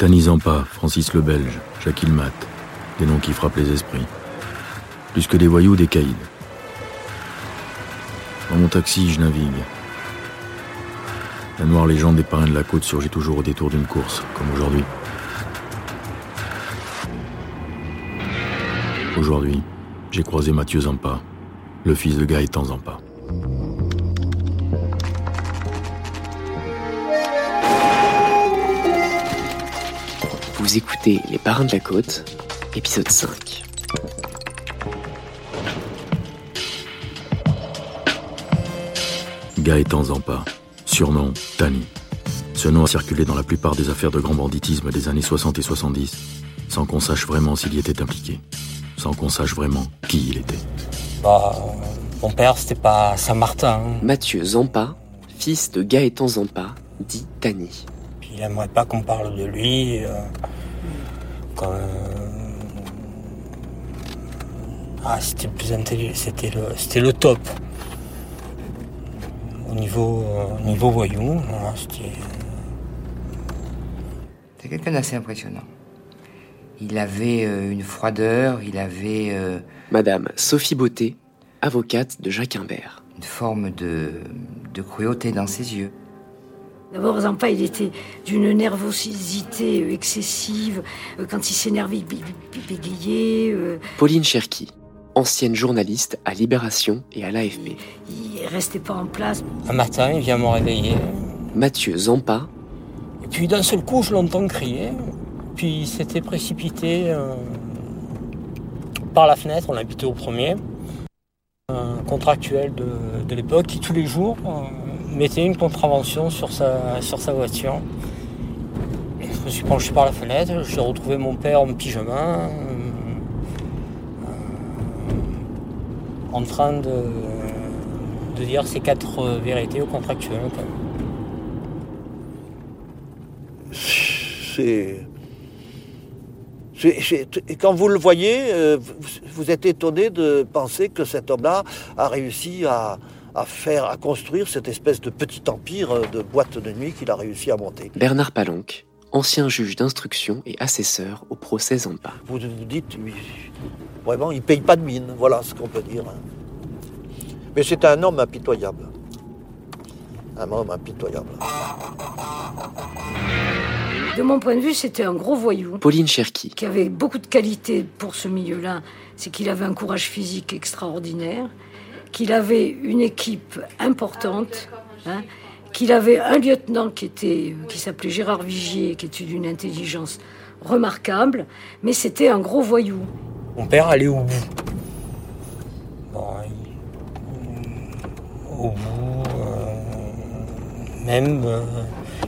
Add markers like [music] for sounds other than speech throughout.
Tani Zampa, Francis le Belge, Jacques Ilmat, des noms qui frappent les esprits. Plus que des voyous, des caïds. Dans mon taxi, je navigue. La noire légende des parrains de la côte surgit toujours au détour d'une course, comme aujourd'hui. Aujourd'hui, j'ai croisé Mathieu Zampa, le fils de Gaëtan Zampa. Vous écoutez Les Parrains de la Côte, épisode 5. Gaëtan Zampa, surnom Tani. Ce nom a circulé dans la plupart des affaires de grand banditisme des années 60 et 70, sans qu'on sache vraiment s'il y était impliqué, sans qu'on sache vraiment qui il était. Bah, mon père, c'était pas Saint-Martin. Mathieu Zampa, fils de Gaëtan Zampa, dit Tani. Puis il aimerait pas qu'on parle de lui. euh, Ah, c'était le plus intelligent, c'était le, c'était le top. Au niveau, euh, au niveau voyou, voilà, c'était. C'est quelqu'un d'assez impressionnant. Il avait euh, une froideur, il avait euh, Madame Sophie Beauté, avocate de Jacques Imbert. une forme de, de cruauté dans ses yeux. D'abord, Zampa, il était d'une nervosité euh, excessive. Euh, Quand il s'énervait, il bé- bé- bégayait. euh, Pauline Cherki, ancienne journaliste à Libération et à l'AFP. Il restait pas en place. Un matin, il vient me réveiller. Mathieu Zampa, Et puis d'un seul coup, je l'entends crier. Puis il s'était précipité euh, par la fenêtre, on habitait au premier. Un contractuel de, de l'époque qui tous les jours euh, mettait une contravention sur sa, sur sa voiture. Je me suis penché par la fenêtre, j'ai retrouvé mon père en pyjama, euh, euh, en train de, de dire ses quatre euh, vérités au contractuel. c'est. et quand vous le voyez, euh, vous êtes étonné de penser que cet homme-là a réussi à, à faire, à construire cette espèce de petit empire euh, de boîte de nuit qu'il a réussi à monter. Bernard Palanque, ancien juge d'instruction et assesseur au procès Zampa. Vous vous dites, oui, vraiment, il paye pas de mine, voilà ce qu'on peut dire. Mais c'est un homme impitoyable. Un homme impitoyable. De mon point de vue, c'était un gros voyou Pauline Cherki, qui avait beaucoup de qualités pour ce milieu-là. C'est qu'il avait un courage physique extraordinaire, qu'il avait une équipe importante, hein, qu'il avait un lieutenant qui était, qui s'appelait Gérard Vigier, qui était d'une intelligence remarquable, mais c'était un gros voyou. Mon père allait au bout. Bon, au bout, euh, même, euh,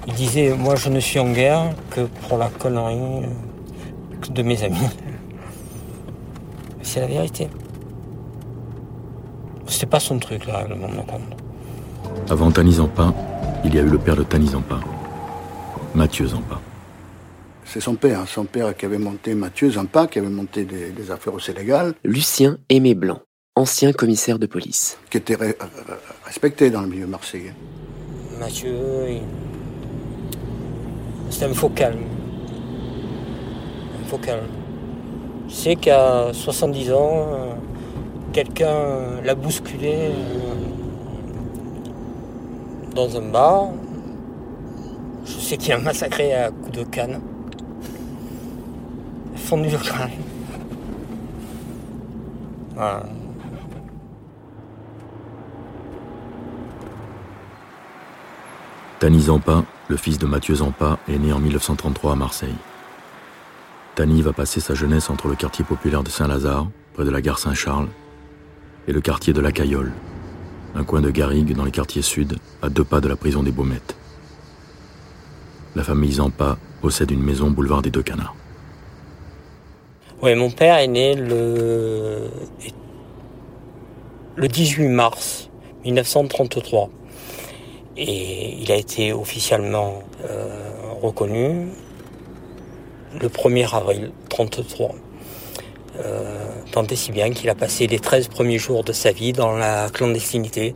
il disait, moi je ne suis en guerre que pour la connerie euh, de mes amis. C'est la vérité. C'était pas son truc, le règlement de compte. Avant Tani Zampa, il y a eu le père de Tani Zampa, Mathieu Zampa. C'est son père, son père qui avait monté Mathieu Zampa, qui avait monté des, des affaires au Sénégal, Lucien Aimé Blanc, ancien commissaire de police. qui était re- re- respecté dans le milieu marseillais. Mathieu, il- c'est un faux calme. Un faux calme. Je sais qu'à 70 ans, euh, quelqu'un l'a bousculé euh, dans un bar. Je sais qu'il a massacré à coups de canne. Fondu le crâne. Voilà. Tani Zampa, le fils de Mathieu Zampa, est né en 1933 à Marseille. Tani va passer sa jeunesse entre le quartier populaire de Saint-Lazare, près de la gare Saint-Charles, et le quartier de la Cayolle, un coin de Garrigue dans les quartiers sud, à deux pas de la prison des Baumettes. La famille Zampa possède une maison boulevard des Deux Canards. Oui, mon père est né le, le 18 mars 1933. Et il a été officiellement euh, reconnu le 1er avril 1933. Euh, tant et si bien qu'il a passé les 13 premiers jours de sa vie dans la clandestinité.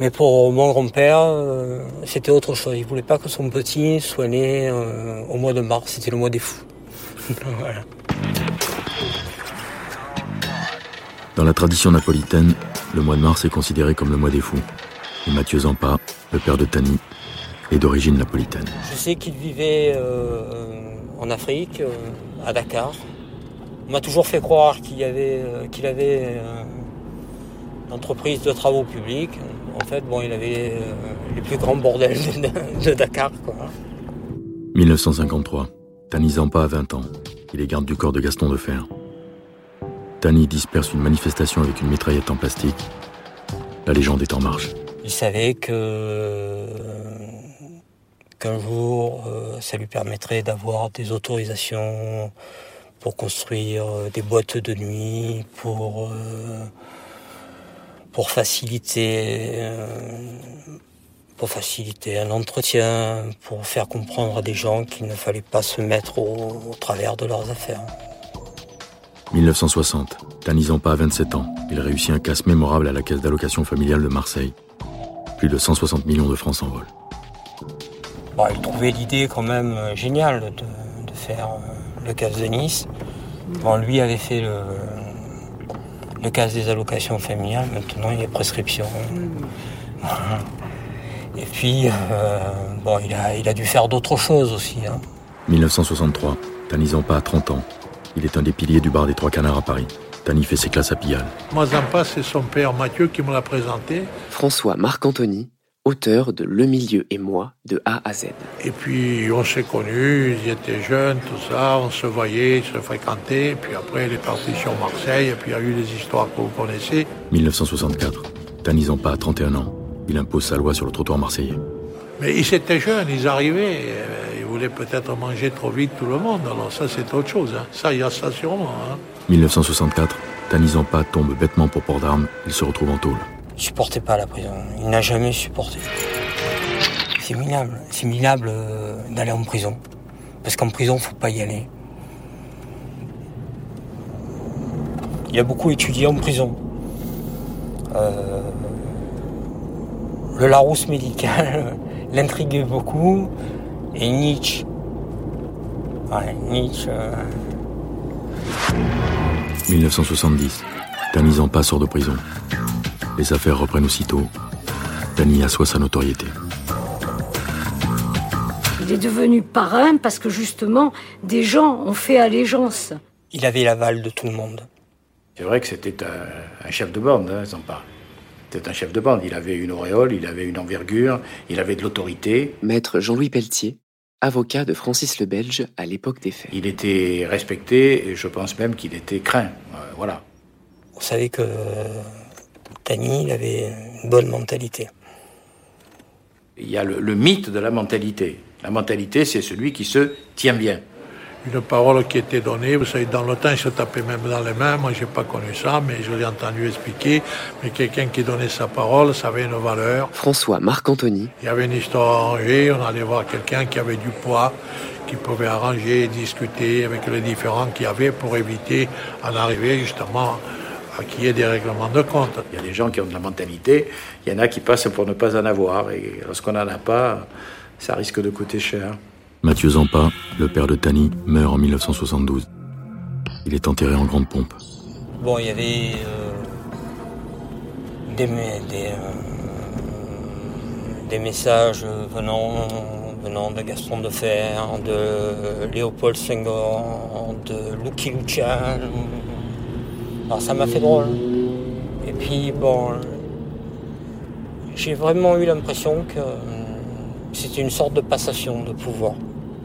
Mais pour mon grand-père, euh, c'était autre chose. Il voulait pas que son petit soit né euh, au mois de mars. C'était le mois des fous. [laughs] voilà. Dans la tradition napolitaine, le mois de mars est considéré comme le mois des fous. Et Mathieu Zampa, le père de Tani, est d'origine napolitaine. Je sais qu'il vivait en Afrique, à Dakar. On m'a toujours fait croire qu'il y avait, euh, qu'il avait euh, une entreprise de travaux publics. En fait, bon, il avait euh, les plus grands bordels de, de Dakar. Quoi. 1953. Tani Zampa a 20 ans. Il est garde du corps de Gaston de Fer. Tani disperse une manifestation avec une mitraillette en plastique. La légende est en marche. Il savait que qu'un jour, ça lui permettrait d'avoir des autorisations pour construire euh, des boîtes de nuit, pour euh, pour faciliter euh, pour faciliter un entretien, pour faire comprendre à des gens qu'il ne fallait pas se mettre au, au travers de leurs affaires. 1960. Tani Zampa a 27 ans. Il réussit un casse mémorable à la caisse d'allocation familiale de Marseille. Plus de 160 millions de francs s'envolent. Bon, il trouvait l'idée quand même géniale de, de faire euh, le casse de Nice. Bon, lui avait fait le, le casse des allocations familiales. Maintenant, il y a prescription. Voilà. Et puis, euh, bon, il a, il a dû faire d'autres choses aussi. hein. 1963. Tani Zampa a 30 ans. Il est un des piliers du bar des Trois Canards à Paris. Tani fait ses classes à Pigalle. Moi, Zampa, c'est son père Mathieu qui me l'a présenté. François Marc-Anthony, auteur de Le milieu et moi de A à Z. Et puis, on s'est connus, ils étaient jeunes, tout ça, on se voyait, ils se fréquentaient. Puis après, il est parti sur Marseille, et puis il y a eu les histoires que vous connaissez. 1964. Tani Zampa a 31 ans. Il impose sa loi sur le trottoir marseillais. Mais ils étaient jeunes, ils arrivaient, euh, ils voulaient peut-être manger trop vite tout le monde. Alors ça, c'est autre chose. hein. Ça, il y a ça sûrement. hein. 1964. Tani Zampa tombe bêtement pour port d'armes. Il se retrouve en tôle. Supportait pas la prison. Il n'a jamais supporté. C'est minable. C'est minable euh, d'aller en prison. Parce qu'en prison, faut pas y aller. Il a beaucoup étudié en prison. Euh, le Larousse médical [laughs] l'intriguait beaucoup. Et Nietzsche. Ouais, Nietzsche. euh, 1970. Tani Zampa sort de prison. Les affaires reprennent aussitôt. Tani assoit sa notoriété. Il est devenu parrain parce que justement, des gens ont fait allégeance. il avait l'aval de tout le monde. C'est vrai que c'était un, un chef de bande, hein, Zampa. C'était un chef de bande. Il avait une auréole, il avait une envergure, il avait de l'autorité. Maître Jean-Louis Pelletier, avocat de Francis le Belge à l'époque des faits. Il était respecté et je pense même qu'il était craint. Euh, voilà. On savait que euh, Tani, il avait une bonne mentalité. Il y a le, le mythe de la mentalité. La mentalité, c'est celui qui se tient bien. Une parole qui était donnée, vous savez, dans le temps, ils se tapaient même dans les mains. Moi, j'ai pas connu ça, mais je l'ai entendu expliquer. Mais quelqu'un qui donnait sa parole, ça avait une valeur. François Marc-Anthony, Il y avait une histoire arrangée, on allait voir quelqu'un qui avait du poids, qui pouvait arranger, discuter avec les différents qu'il y avait pour éviter en arriver justement à qu'il y ait des règlements de compte. Il y a des gens qui ont de la mentalité, il y en a qui passent pour ne pas en avoir. Et lorsqu'on n'en a pas, ça risque de coûter cher. Mathieu Zampa, le père de Tani, meurt en 1972. Il est enterré en grande pompe. Bon, il y avait euh, des, me- des, euh, des messages venant, venant de Gaston de Fer, de Léopold Senghor, de Lucky Luciano. Alors ça m'a fait drôle. Et puis bon, j'ai vraiment eu l'impression que euh, c'était une sorte de passation de pouvoir.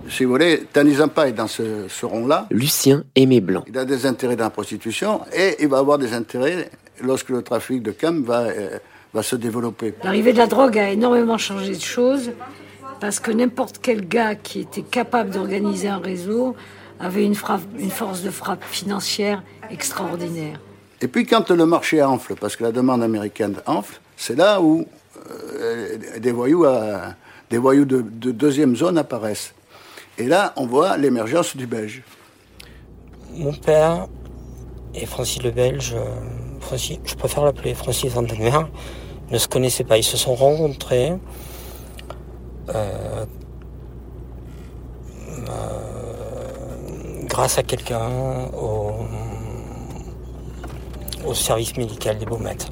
Si vous voulez, Tani Zampa est dans ce, ce rond-là. Lucien Aimé Blanc. Il a des intérêts dans la prostitution et il va avoir des intérêts lorsque le trafic de cam va, euh, va se développer. L'arrivée de la drogue a énormément changé de choses parce que n'importe quel gars qui était capable d'organiser un réseau avait une, frappe, une force de frappe financière extraordinaire. Et puis quand le marché enfle, parce que la demande américaine enfle, c'est là où euh, des voyous, à- des voyous de, de deuxième zone apparaissent. Et là, on voit l'émergence du Belge. Mon père et Francis le Belge, euh, Francis, je préfère l'appeler Francis Vandenberg, ne se connaissaient pas. Ils se sont rencontrés euh, grâce à quelqu'un au, service médical des Baumettes.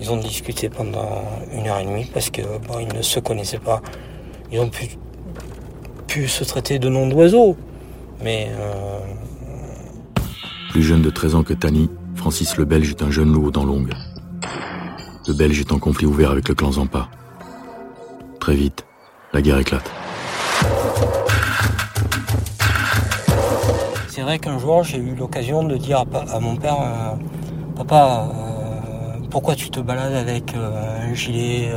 Ils ont discuté pendant une heure et demie parce que ils ne se connaissaient pas. Ils ont pu, se traiter de noms d'oiseaux. Mais. Euh... Plus jeune de 13 ans que Tani, Francis le Belge est un jeune loup aux dents. Le Belge est en conflit ouvert avec le clan Zampa. Très vite, la guerre éclate. C'est vrai qu'un jour, j'ai eu l'occasion de dire à, mon père euh, Papa, euh, pourquoi tu te balades avec euh, un gilet,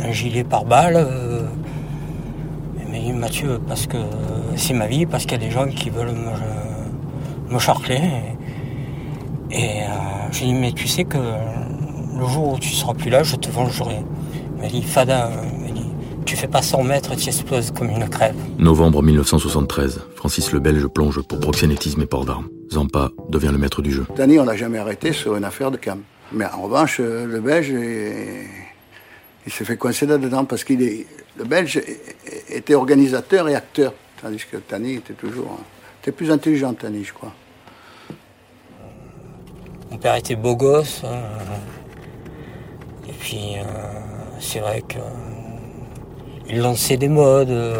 un gilet par balle Mathieu, parce que c'est ma vie, parce qu'il y a des gens qui veulent me, charcler. Et, j'ai dit Mais tu sais que le jour où tu seras plus là, je te vengerai. Il m'a dit Fada, tu fais pas 100 mètres, tu exploses comme une crève. Novembre 1973, Francis le Belge plonge pour proxénétisme et port d'armes. Zampa devient le maître du jeu. Danny, on l'a jamais arrêté sur une affaire de cam. Mais en revanche, euh, le Belge, il s'est fait coincer là-dedans parce qu'il est. Le Belge était organisateur et acteur, tandis que Tani était toujours. était plus intelligent, Tani, je crois. Mon père était beau gosse. Hein. Et puis, euh, c'est vrai que il lançait des modes. Euh,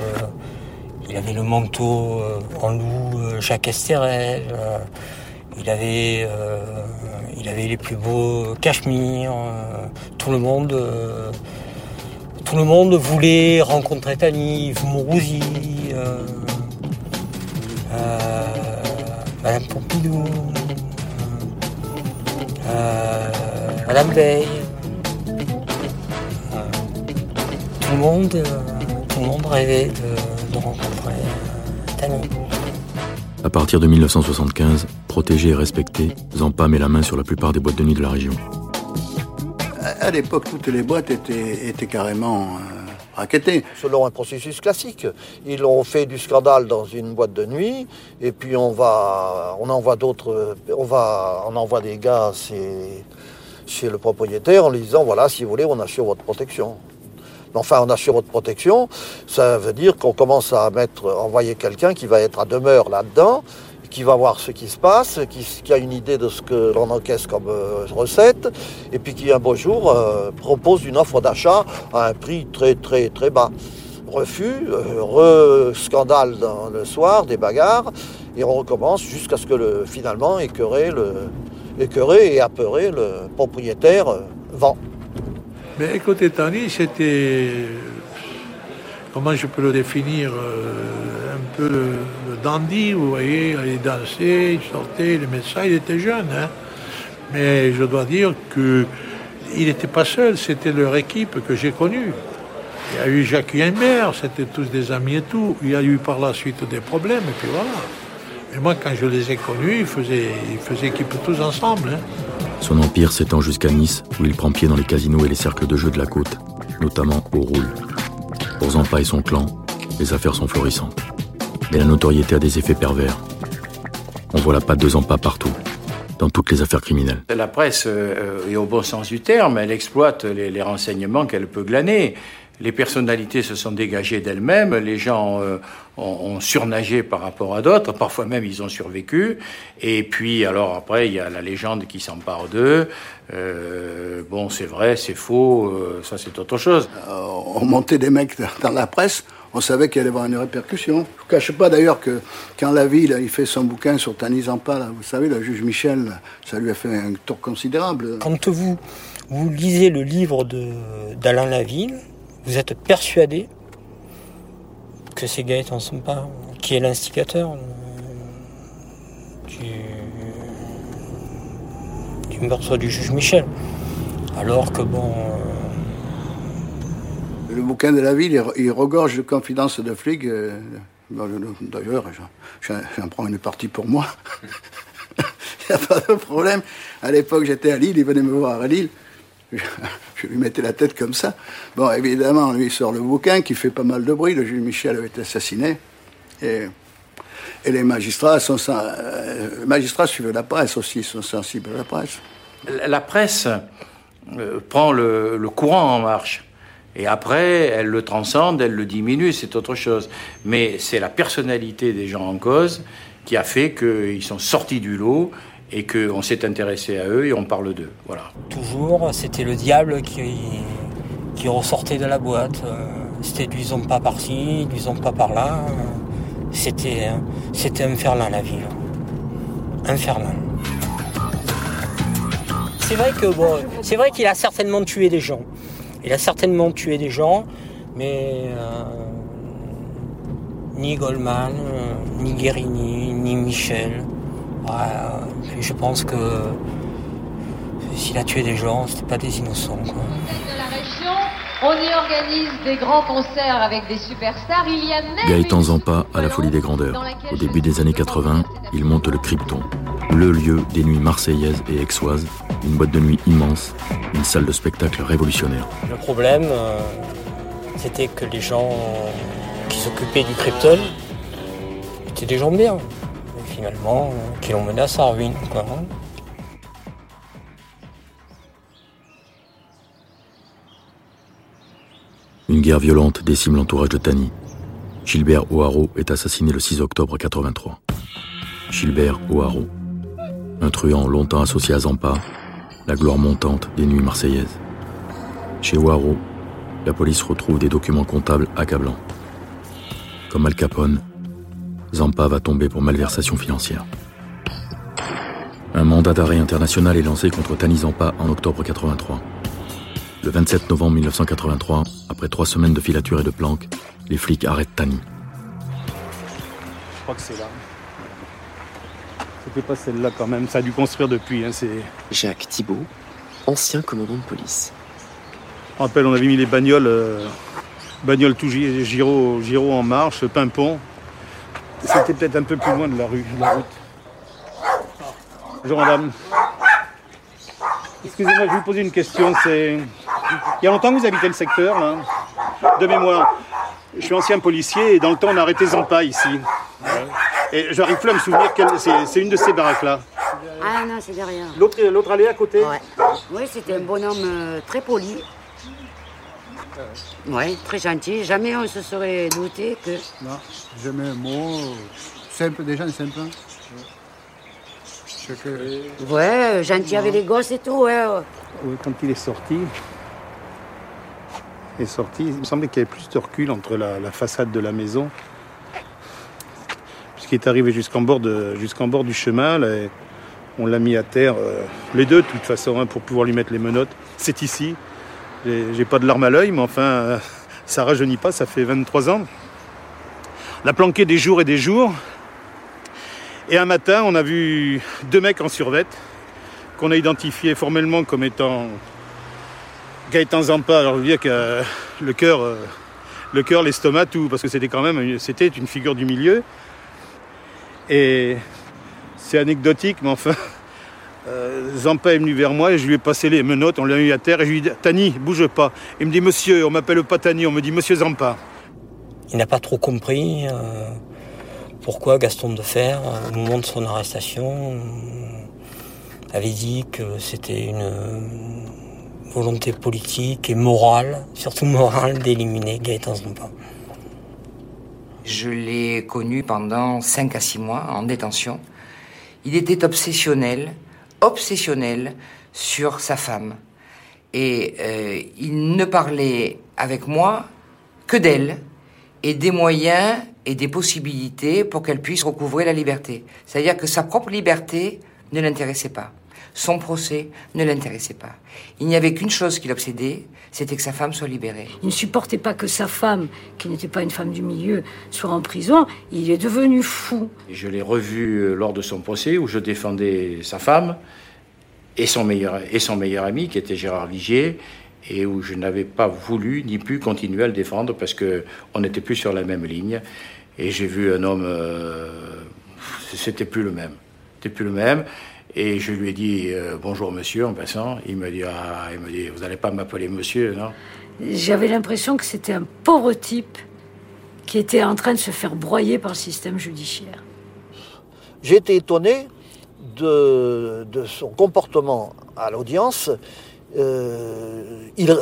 il avait le manteau euh, en loup euh, Jacques Esterel. il avait, il avait les plus beaux cachemires. tout le monde, tout le monde voulait rencontrer Tani, Yves Madame Pompidou, Madame Veil. Le monde, euh, tout le monde rêvait de, rencontrer euh, Tani. À partir de 1975, protégé et respecté, Zampa met la main sur la plupart des boîtes de nuit de la région. À l'époque, toutes les boîtes étaient, étaient carrément euh, raquettées. Selon un processus classique, ils ont fait du scandale dans une boîte de nuit, et puis on va, on envoie d'autres, on va, on envoie des gars chez le propriétaire en lui disant voilà, si vous voulez, on assure votre protection. Enfin, on assure votre protection. Ça veut dire qu'on commence à envoyer quelqu'un qui va être à demeure là-dedans, qui va voir ce qui se passe, qui, a une idée de ce que l'on encaisse comme euh, recette, et puis qui un beau jour euh, propose une offre d'achat à un prix très très très bas. Refus, euh, re-scandale dans le soir, des bagarres, et on recommence jusqu'à ce que le, finalement écœuré, écœuré et apeuré le propriétaire vend. Mais écoutez, Tani, c'était. Comment je peux le définir euh, Un peu dandy, vous voyez, il dansait, il sortait, le médecin, il était jeune. Hein. Mais je dois dire qu'il n'était pas seul, c'était leur équipe que j'ai connue. Il y a eu Jacques Imbert, c'était tous des amis et tout. Il y a eu par la suite des problèmes, et puis voilà. Et moi, quand je les ai connus, ils faisaient, ils faisaient équipe tous ensemble. Hein. Son empire s'étend jusqu'à Nice, où il prend pied dans les casinos et les cercles de jeu de la côte, notamment au Roule. Pour Zampa et son clan, les affaires sont florissantes. Mais la notoriété a des effets pervers. On voit la patte de Zampa partout, dans toutes les affaires criminelles. La presse euh, est au bon sens du terme, elle exploite les renseignements qu'elle peut glaner les personnalités se sont dégagées d'elles-mêmes, les gens euh, ont, surnagé par rapport à d'autres, parfois même ils ont survécu, et puis alors après il y a la légende qui s'empare d'eux, euh, bon c'est vrai, c'est faux, euh, ça c'est autre chose. on montait des mecs dans la presse, on savait qu'il allait y avoir une répercussion. Je ne cache pas d'ailleurs que quand la ville il fait son bouquin sur Tanis Zampa, vous savez, le juge Michel, ça lui a fait un tour considérable. Quand vous, vous lisez le livre d'Alain Laville, vous êtes persuadé que c'est Gaëtan Sampa qui est l'instigateur euh, du, meurtre du juge Michel. Alors que bon. Euh, Le bouquin de la ville, il regorge de confidences de flics. Euh, d'ailleurs, j'en prends une partie pour moi. [laughs] Il n'y a pas de problème. À l'époque, j'étais à Lille, il venait me voir à Lille [laughs] je lui mettais la tête comme ça. Bon, évidemment, lui sort le bouquin qui fait pas mal de bruit. Le juge Michel avait été assassiné. Et. Euh, les magistrats suivent la presse aussi, sont sensibles à la presse. La presse euh, prend le, courant en marche. Et après, elle le transcende, elle le diminue, c'est autre chose. Mais c'est la personnalité des gens en cause qui a fait qu'ils sont sortis du lot et qu'on s'est intéressé à eux et on parle d'eux. Voilà. Toujours, c'était le diable qui, qui ressortait de la boîte. C'était du pas par-ci, du pas par-là. C'était, c'était infernal la vie. Infernal. C'est vrai que bon, c'est vrai qu'il a certainement tué des gens. Il a certainement tué des gens, mais euh, ni Goldman, euh, ni Guérini, ni Michel. Je pense que s'il a tué des gens, c'était pas des innocents. On y organise des grands concerts avec des superstars. Il y a même Gaëtan Zampa à la folie des grandeurs. Au début des années 80, il monte le Krypton, le lieu des nuits marseillaises et aixoises, une boîte de nuit immense, une salle de spectacle révolutionnaire. Le problème, euh, c'était que les gens qui s'occupaient du Krypton étaient des gens bien. Finalement, euh, qui l'ont mené à ruine. Une guerre violente décime l'entourage de Tani. Gilbert O'Haraud est assassiné le 6 octobre 83. Gilbert O'Haraud, un truand longtemps associé à Zampa, la gloire montante des nuits marseillaises. Chez O'Haraud, la police retrouve des documents comptables accablants. Comme Al Capone, Zampa va tomber pour malversation financière. Un mandat d'arrêt international est lancé contre Tani Zampa en octobre 83. Le 27 novembre 1983, après trois semaines de filature et de planques, les flics arrêtent Tani. Je crois que c'est là. C'était pas celle-là quand même, ça a dû construire depuis. Hein, Jacques Thibault, ancien commandant de police. Je me rappelle, on avait mis les bagnoles, euh, bagnoles tout giro, giro en marche, pimpon. C'était peut-être un peu plus loin de la rue, de la route. Bonjour madame. Excusez-moi, je vais vous poser une question. C'est il y a longtemps que vous habitez le secteur, là De mémoire. Je suis ancien policier et dans le temps, on a arrêté Zampa ici. Et j'arrive plus à me souvenir que c'est une de ces baraques-là. Ah non, c'est derrière. L'autre, l'autre allée à côté Oui, c'était un bonhomme euh, très poli. Oui, très gentil. Jamais on se serait douté que. Non, jamais un mot. Simple, des gens simples. Ouais, gentil avec les gosses et tout, ouais. quand il est sorti, est sorti, il me semblait qu'il y avait plus de recul entre la, façade de la maison. Puisqu'il est arrivé jusqu'en bord, bord du chemin, on l'a mis à terre, euh, les deux de toute façon, hein, pour pouvoir lui mettre les menottes. C'est ici. J'ai pas de larmes à l'œil, mais enfin, euh, ça rajeunit pas, ça fait 23 ans. On a planqué des jours et des jours. Et un matin, on a vu deux mecs en survette qu'on a identifiés formellement comme étant Gaëtan Zampa, alors je veux dire que euh, le cœur, euh, le cœur, l'estomac, tout, parce que c'était quand même, c'était une figure du milieu. Et c'est anecdotique, mais enfin, euh, Zampa est venu vers moi et je lui ai passé les menottes, on l'a mis à terre et je lui ai dit Tani, bouge pas. Il me dit Monsieur, on m'appelle pas Tani, on me dit Monsieur Zampa. Il n'a pas trop compris pourquoi Gaston de Fer, au moment de son arrestation, avait dit que c'était une volonté politique et morale, surtout morale, d'éliminer Gaëtan Zampa. Je l'ai connu pendant 5 à 6 mois en détention. Il était obsessionnel, obsessionnel sur sa femme. Et euh, il ne parlait avec moi que d'elle et des moyens et des possibilités pour qu'elle puisse recouvrer la liberté. C'est-à-dire que sa propre liberté ne l'intéressait pas. Son procès ne l'intéressait pas. Il n'y avait qu'une chose qui l'obsédait, c'était que sa femme soit libérée. Il ne supportait pas que sa femme, qui n'était pas une femme du milieu, soit en prison. Il est devenu fou. Je l'ai revu euh, lors de son procès où je défendais sa femme et son meilleur, et son meilleur ami, qui était Gérard Vigier, et où je n'avais pas voulu ni pu continuer à le défendre parce qu'on n'était plus sur la même ligne. Et j'ai vu un homme, euh, c'était plus le même. C'était plus le même. Et je lui ai dit euh, bonjour monsieur en passant. Il me dit ah, il me dit vous n'allez pas m'appeler monsieur, non? J'avais l'impression que c'était un pauvre type qui était en train de se faire broyer par le système judiciaire. J'ai été étonné de, de, son comportement à l'audience. euh, il,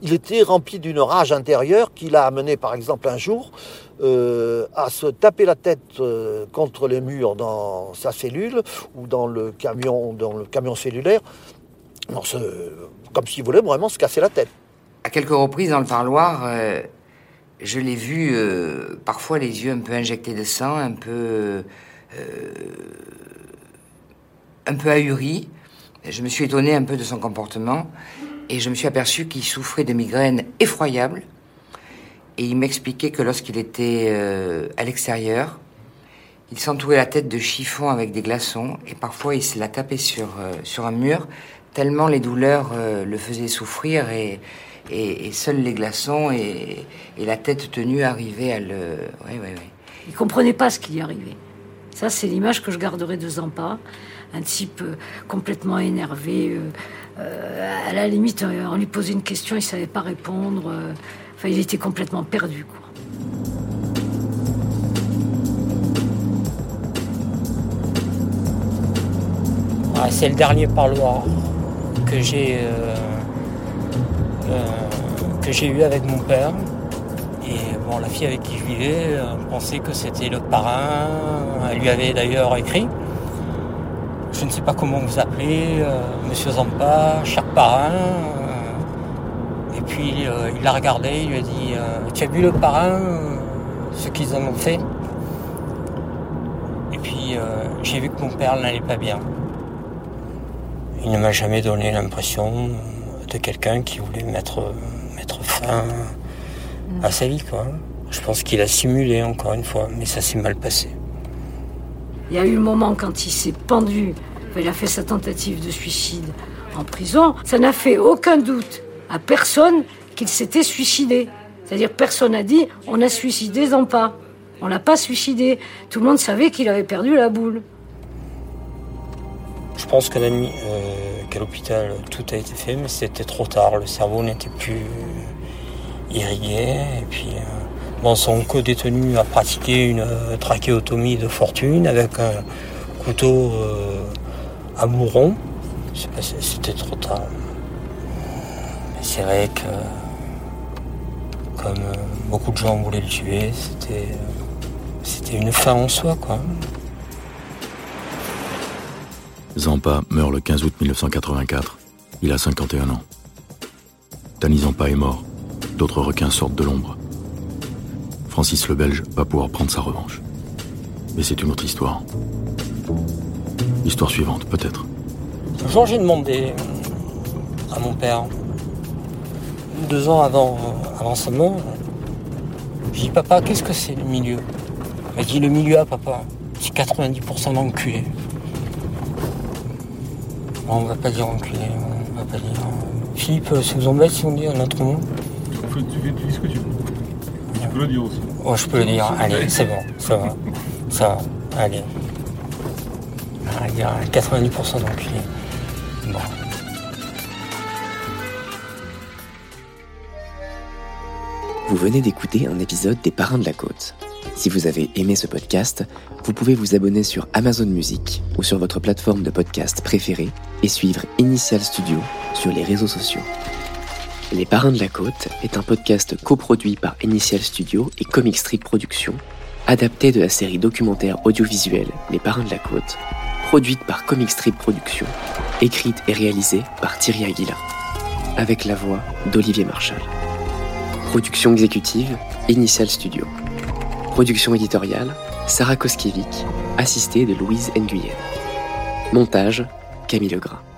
il, était rempli d'une rage intérieure qui l'a amené, par exemple, un jour euh, à se taper la tête euh, contre les murs dans sa cellule ou dans le camion, dans le camion cellulaire, comme s'il voulait vraiment se casser la tête. À quelques reprises dans le parloir, euh, je l'ai vu parfois les yeux un peu injectés de sang, un peu, un peu ahuri. Je me suis étonné un peu de son comportement et je me suis aperçu qu'il souffrait de migraines effroyables. Et il m'expliquait que lorsqu'il était euh, à l'extérieur, il s'entourait la tête de chiffon avec des glaçons et parfois il se la tapait sur, euh, sur un mur tellement les douleurs euh, le faisaient souffrir et, et, seuls les glaçons et, et, la tête tenue arrivaient à le... Oui, oui, oui. Il comprenait pas ce qui lui arrivait. Ça, c'est l'image que je garderai de Zampa. Un type complètement énervé, à la limite, on lui posait une question, il savait pas répondre. Euh, il était complètement perdu. Quoi. c'est le dernier parloir que j'ai que j'ai eu avec mon père. Et bon, la fille avec qui je vivais pensait que c'était le parrain. Elle lui avait d'ailleurs écrit je ne sais pas comment vous appelez, euh, Monsieur Zampa, cher parrain. Euh, et puis euh, il l'a regardé, il lui a dit Tu as vu le parrain, ce qu'ils en ont fait? Et puis j'ai vu que mon père n'allait pas bien. Il ne m'a jamais donné l'impression de quelqu'un qui voulait mettre, mettre fin à sa vie. Quoi. Je pense qu'il a simulé encore une fois, mais ça s'est mal passé. Il y a eu le moment quand il s'est pendu, il a fait sa tentative de suicide en prison. Ça n'a fait aucun doute personne qu'il s'était suicidé. C'est-à-dire personne n'a dit on a suicidé Zampa. On l'a pas suicidé. Tout le monde savait qu'il avait perdu la boule. Je pense euh, qu'à l'hôpital, tout a été fait, mais c'était trop tard. Le cerveau n'était plus irrigué. Et puis, euh, son co-détenu a pratiqué une euh, trachéotomie de fortune avec un couteau euh, à Mouron. C'était trop tard. C'est vrai que, comme euh, beaucoup de gens voulaient le tuer, c'était, c'était une fin en soi, quoi. Zampa meurt le 15 août 1984. Il a 51 ans. Tani Zampa est mort. D'autres requins sortent de l'ombre. Francis le Belge va pouvoir prendre sa revanche. Mais c'est une autre histoire. Histoire suivante, peut-être. Un jour, j'ai demandé à mon père, deux ans avant, avant sa mort, j'ai dit Papa, qu'est-ce que c'est le milieu? Il m'a dit Le milieu, à papa, c'est 90% d'enculés. on va pas dire enculé, on va pas dire. Philippe, ça vous embête si on dit un autre mot? Tu, dis ce que tu veux peux le dire aussi. Oh, je peux le dire. Allez, c'est bon. Ça va. Ça va. Allez. Ah, il y a 90% d'enculés. Bon. Vous venez d'écouter un épisode des Parrains de la Côte. Si vous avez aimé ce podcast, vous pouvez vous abonner sur Amazon Music ou sur votre plateforme de podcast préférée et suivre Initial Studio sur les réseaux sociaux. Les Parrains de la Côte est un podcast coproduit par Initial Studio et Comic Strip Productions, adapté de la série documentaire audiovisuelle Les Parrains de la Côte, produite par Comic Strip Productions, écrite et réalisée par Thierry Aguila, avec la voix d'Olivier Marchal. Production exécutive, Initial Studio. Production éditoriale, Sarah Koskiewicz, assistée de Louise Nguyen. Montage, Camille Legras.